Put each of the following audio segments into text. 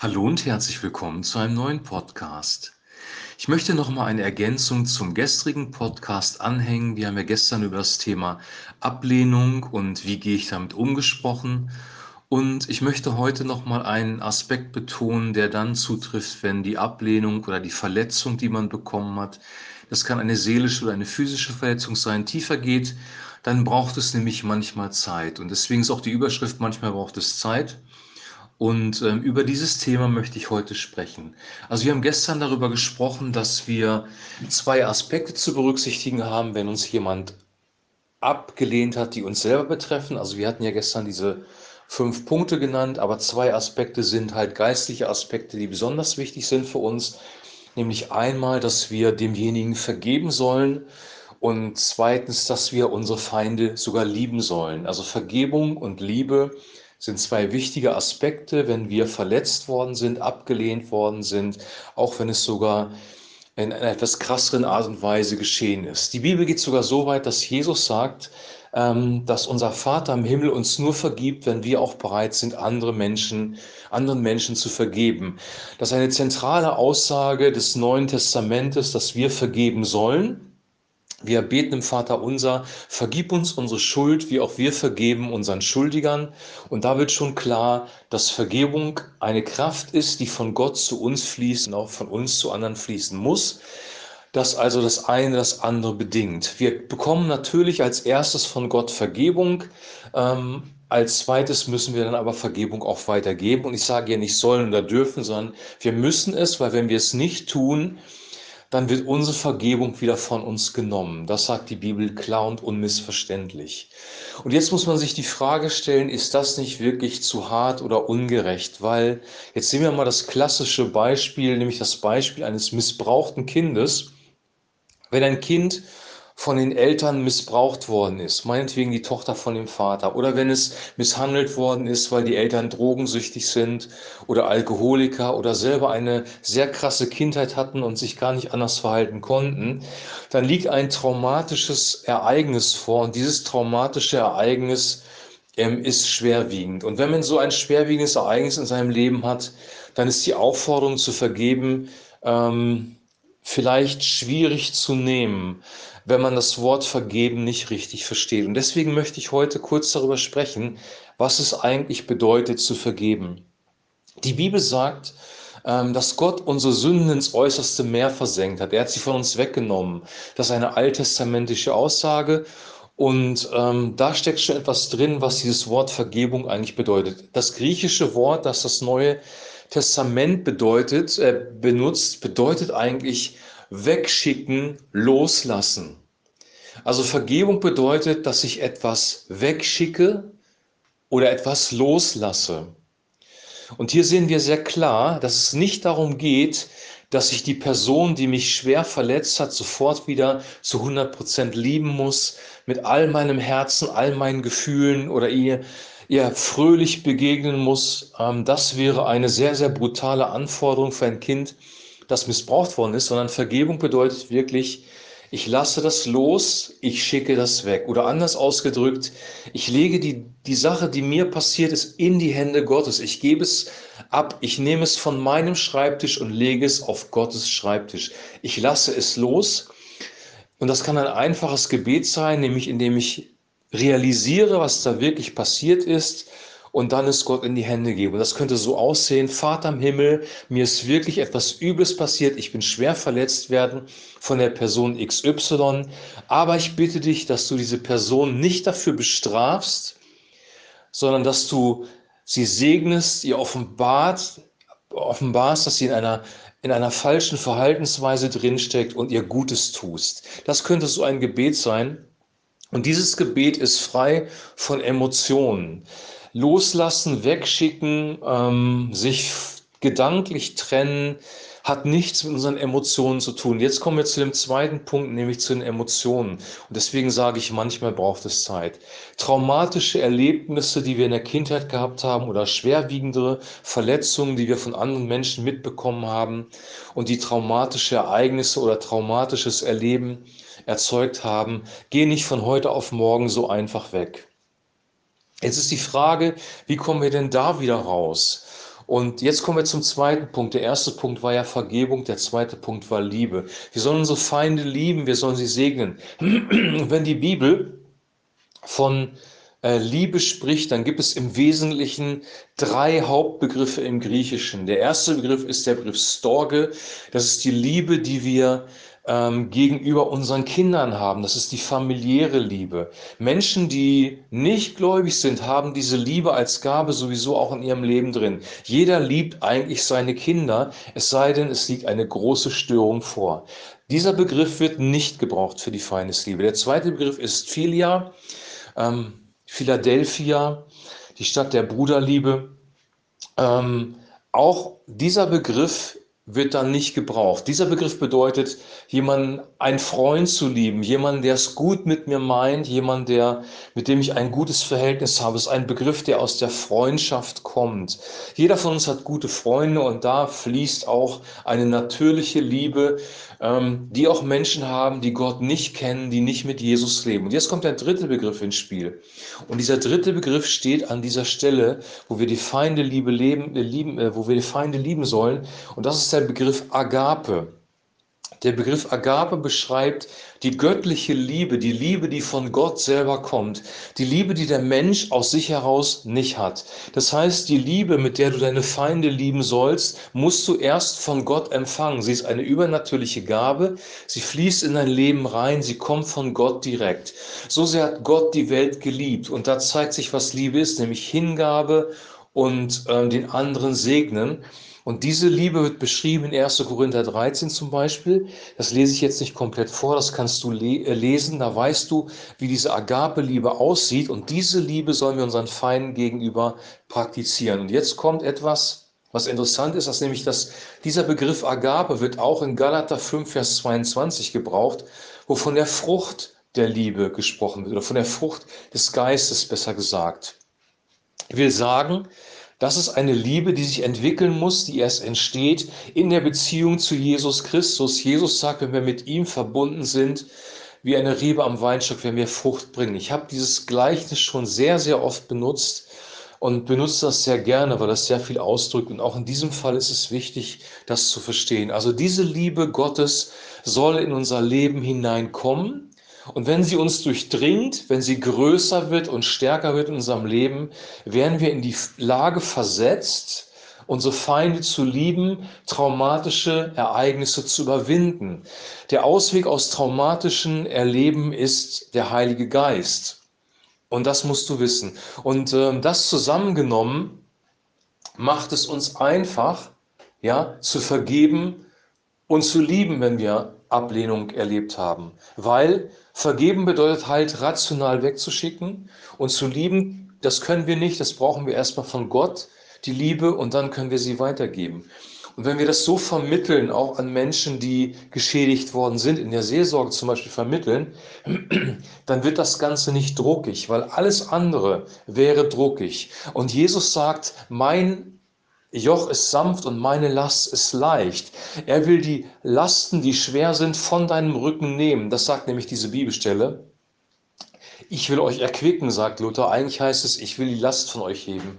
Hallo und herzlich willkommen zu einem neuen Podcast. Ich möchte noch mal eine Ergänzung zum gestrigen Podcast anhängen. Wir haben ja gestern über das Thema Ablehnung und wie gehe ich damit umgesprochen. Und ich möchte heute noch mal einen Aspekt betonen, der dann zutrifft, wenn die Ablehnung oder die Verletzung, die man bekommen hat, das kann eine seelische oder eine physische Verletzung sein, tiefer geht, dann braucht es nämlich manchmal Zeit. Und deswegen ist auch die Überschrift, manchmal braucht es Zeit. Und ähm, über dieses Thema möchte ich heute sprechen. Also wir haben gestern darüber gesprochen, dass wir zwei Aspekte zu berücksichtigen haben, wenn uns jemand abgelehnt hat, die uns selber betreffen. Also wir hatten ja gestern diese fünf Punkte genannt, aber zwei Aspekte sind halt geistliche Aspekte, die besonders wichtig sind für uns. Nämlich einmal, dass wir demjenigen vergeben sollen und zweitens, dass wir unsere Feinde sogar lieben sollen. Also Vergebung und Liebe sind zwei wichtige Aspekte, wenn wir verletzt worden sind, abgelehnt worden sind, auch wenn es sogar in einer etwas krasseren Art und Weise geschehen ist. Die Bibel geht sogar so weit, dass Jesus sagt, ähm, dass unser Vater im Himmel uns nur vergibt, wenn wir auch bereit sind, andere Menschen, anderen Menschen zu vergeben. Das ist eine zentrale Aussage des Neuen Testamentes, dass wir vergeben sollen. Wir beten im Vater unser, vergib uns unsere Schuld, wie auch wir vergeben unseren Schuldigern. Und da wird schon klar, dass Vergebung eine Kraft ist, die von Gott zu uns fließt und auch von uns zu anderen fließen muss. Dass also das eine das andere bedingt. Wir bekommen natürlich als erstes von Gott Vergebung. Ähm, als zweites müssen wir dann aber Vergebung auch weitergeben. Und ich sage hier nicht sollen oder dürfen, sondern wir müssen es, weil wenn wir es nicht tun, dann wird unsere Vergebung wieder von uns genommen. Das sagt die Bibel klar und unmissverständlich. Und jetzt muss man sich die Frage stellen, ist das nicht wirklich zu hart oder ungerecht? Weil jetzt sehen wir mal das klassische Beispiel, nämlich das Beispiel eines missbrauchten Kindes. Wenn ein Kind von den Eltern missbraucht worden ist, meinetwegen die Tochter von dem Vater, oder wenn es misshandelt worden ist, weil die Eltern drogensüchtig sind oder Alkoholiker oder selber eine sehr krasse Kindheit hatten und sich gar nicht anders verhalten konnten, dann liegt ein traumatisches Ereignis vor und dieses traumatische Ereignis ähm, ist schwerwiegend. Und wenn man so ein schwerwiegendes Ereignis in seinem Leben hat, dann ist die Aufforderung zu vergeben, ähm, vielleicht schwierig zu nehmen, wenn man das Wort vergeben nicht richtig versteht. Und deswegen möchte ich heute kurz darüber sprechen, was es eigentlich bedeutet zu vergeben. Die Bibel sagt, ähm, dass Gott unsere Sünden ins äußerste Meer versenkt hat. Er hat sie von uns weggenommen. Das ist eine alttestamentische Aussage. Und ähm, da steckt schon etwas drin, was dieses Wort Vergebung eigentlich bedeutet. Das griechische Wort, das das Neue Testament bedeutet, äh, benutzt, bedeutet eigentlich wegschicken, loslassen. Also Vergebung bedeutet, dass ich etwas wegschicke oder etwas loslasse. Und hier sehen wir sehr klar, dass es nicht darum geht, dass ich die Person, die mich schwer verletzt hat, sofort wieder zu 100 Prozent lieben muss, mit all meinem Herzen, all meinen Gefühlen oder ihr, ihr fröhlich begegnen muss. Ähm, das wäre eine sehr, sehr brutale Anforderung für ein Kind, das missbraucht worden ist, sondern Vergebung bedeutet wirklich, ich lasse das los, ich schicke das weg. Oder anders ausgedrückt, ich lege die, die Sache, die mir passiert ist, in die Hände Gottes. Ich gebe es ab, ich nehme es von meinem Schreibtisch und lege es auf Gottes Schreibtisch. Ich lasse es los. Und das kann ein einfaches Gebet sein, nämlich indem ich realisiere, was da wirklich passiert ist und dann es Gott in die Hände gebe. Das könnte so aussehen, Vater im Himmel, mir ist wirklich etwas Übles passiert, ich bin schwer verletzt werden von der Person XY, aber ich bitte dich, dass du diese Person nicht dafür bestrafst, sondern dass du sie segnest, ihr offenbart, offenbarst, dass sie in einer in einer falschen Verhaltensweise drinsteckt und ihr Gutes tust. Das könnte so ein Gebet sein. Und dieses Gebet ist frei von Emotionen loslassen, wegschicken, ähm, sich gedanklich trennen, hat nichts mit unseren Emotionen zu tun. Jetzt kommen wir zu dem zweiten Punkt, nämlich zu den Emotionen. Und deswegen sage ich, manchmal braucht es Zeit. Traumatische Erlebnisse, die wir in der Kindheit gehabt haben oder schwerwiegendere Verletzungen, die wir von anderen Menschen mitbekommen haben und die traumatische Ereignisse oder traumatisches Erleben erzeugt haben, gehen nicht von heute auf morgen so einfach weg. Jetzt ist die Frage, wie kommen wir denn da wieder raus? Und jetzt kommen wir zum zweiten Punkt. Der erste Punkt war ja Vergebung, der zweite Punkt war Liebe. Wir sollen unsere Feinde lieben, wir sollen sie segnen. Wenn die Bibel von äh, Liebe spricht, dann gibt es im Wesentlichen drei Hauptbegriffe im Griechischen. Der erste Begriff ist der Begriff Storge. Das ist die Liebe, die wir ähm, gegenüber unseren Kindern haben. Das ist die familiäre Liebe. Menschen, die nicht gläubig sind, haben diese Liebe als Gabe sowieso auch in ihrem Leben drin. Jeder liebt eigentlich seine Kinder, es sei denn, es liegt eine große Störung vor. Dieser Begriff wird nicht gebraucht für die Feindesliebe. Der zweite Begriff ist Philia. Ähm, Philadelphia, die Stadt der Bruderliebe. Ähm, auch dieser Begriff wird dann nicht gebraucht. Dieser Begriff bedeutet, jemanden, einen Freund zu lieben, jemanden, der es gut mit mir meint, jemand, der, mit dem ich ein gutes Verhältnis habe. Es ist ein Begriff, der aus der Freundschaft kommt. Jeder von uns hat gute Freunde und da fließt auch eine natürliche Liebe, ähm, die auch Menschen haben, die Gott nicht kennen, die nicht mit Jesus leben. Und jetzt kommt der dritte Begriff ins Spiel. Und dieser dritte Begriff steht an dieser Stelle, wo wir die Feinde Liebe leben, äh, lieben, äh, wo wir die Feinde lieben sollen. Und das ist der Begriff Agape. Der Begriff Agape beschreibt die göttliche Liebe, die Liebe, die von Gott selber kommt, die Liebe, die der Mensch aus sich heraus nicht hat. Das heißt, die Liebe, mit der du deine Feinde lieben sollst, musst du erst von Gott empfangen. Sie ist eine übernatürliche Gabe, sie fließt in dein Leben rein, sie kommt von Gott direkt. So sehr hat Gott die Welt geliebt und da zeigt sich, was Liebe ist, nämlich Hingabe und äh, den anderen segnen. Und diese Liebe wird beschrieben in 1. Korinther 13 zum Beispiel. Das lese ich jetzt nicht komplett vor, das kannst du le äh, lesen. Da weißt du, wie diese Agape-Liebe aussieht. Und diese Liebe sollen wir unseren Feinden gegenüber praktizieren. Und jetzt kommt etwas, was interessant ist, dass nämlich dass dieser Begriff Agape wird auch in Galater 5, Vers 22 gebraucht, wo von der Frucht der Liebe gesprochen wird oder von der Frucht des Geistes besser gesagt. Ich will sagen, das ist eine Liebe, die sich entwickeln muss, die erst entsteht in der Beziehung zu Jesus Christus. Jesus sagt, wenn wir mit ihm verbunden sind, wie eine Rebe am Weinstock, wenn wir Frucht bringen. Ich habe dieses Gleichnis schon sehr, sehr oft benutzt und benutze das sehr gerne, weil das sehr viel ausdrückt. Und auch in diesem Fall ist es wichtig, das zu verstehen. Also diese Liebe Gottes soll in unser Leben hineinkommen und wenn sie uns durchdringt, wenn sie größer wird und stärker wird in unserem Leben, werden wir in die Lage versetzt, unsere Feinde zu lieben, traumatische Ereignisse zu überwinden. Der Ausweg aus traumatischen Erleben ist der Heilige Geist. Und das musst du wissen. Und äh, das zusammengenommen macht es uns einfach, ja, zu vergeben und zu lieben, wenn wir Ablehnung erlebt haben. Weil Vergeben bedeutet halt, rational wegzuschicken und zu lieben, das können wir nicht, das brauchen wir erstmal von Gott, die Liebe, und dann können wir sie weitergeben. Und wenn wir das so vermitteln, auch an Menschen, die geschädigt worden sind, in der Seelsorge zum Beispiel vermitteln, dann wird das Ganze nicht druckig, weil alles andere wäre druckig. Und Jesus sagt, mein Joch ist sanft und meine Last ist leicht. Er will die Lasten, die schwer sind, von deinem Rücken nehmen. Das sagt nämlich diese Bibelstelle. Ich will euch erquicken, sagt Luther. Eigentlich heißt es, ich will die Last von euch heben.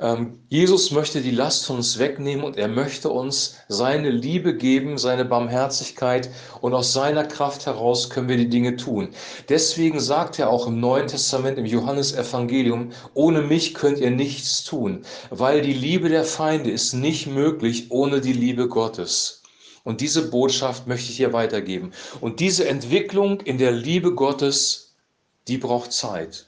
Ähm, Jesus möchte die Last von uns wegnehmen und er möchte uns seine Liebe geben, seine Barmherzigkeit und aus seiner Kraft heraus können wir die Dinge tun. Deswegen sagt er auch im Neuen Testament, im Johannesevangelium, ohne mich könnt ihr nichts tun, weil die Liebe der Feinde ist nicht möglich ohne die Liebe Gottes. Und diese Botschaft möchte ich hier weitergeben. Und diese Entwicklung in der Liebe Gottes, die braucht Zeit.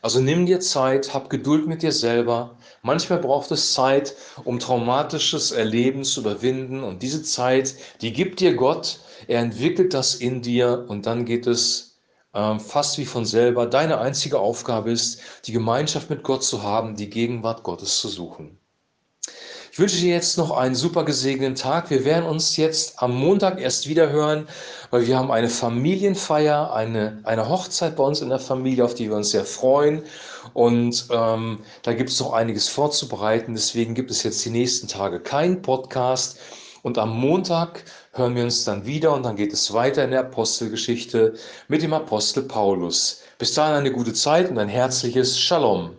Also nimm dir Zeit, hab Geduld mit dir selber. Manchmal braucht es Zeit, um traumatisches Erleben zu überwinden. Und diese Zeit, die gibt dir Gott. Er entwickelt das in dir und dann geht es äh, fast wie von selber. Deine einzige Aufgabe ist, die Gemeinschaft mit Gott zu haben, die Gegenwart Gottes zu suchen. Ich wünsche dir jetzt noch einen super gesegneten Tag. Wir werden uns jetzt am Montag erst wieder hören, weil wir haben eine Familienfeier, eine, eine Hochzeit bei uns in der Familie, auf die wir uns sehr freuen. Und ähm, da gibt es noch einiges vorzubereiten. Deswegen gibt es jetzt die nächsten Tage keinen Podcast. Und am Montag hören wir uns dann wieder und dann geht es weiter in der Apostelgeschichte mit dem Apostel Paulus. Bis dahin eine gute Zeit und ein herzliches Shalom.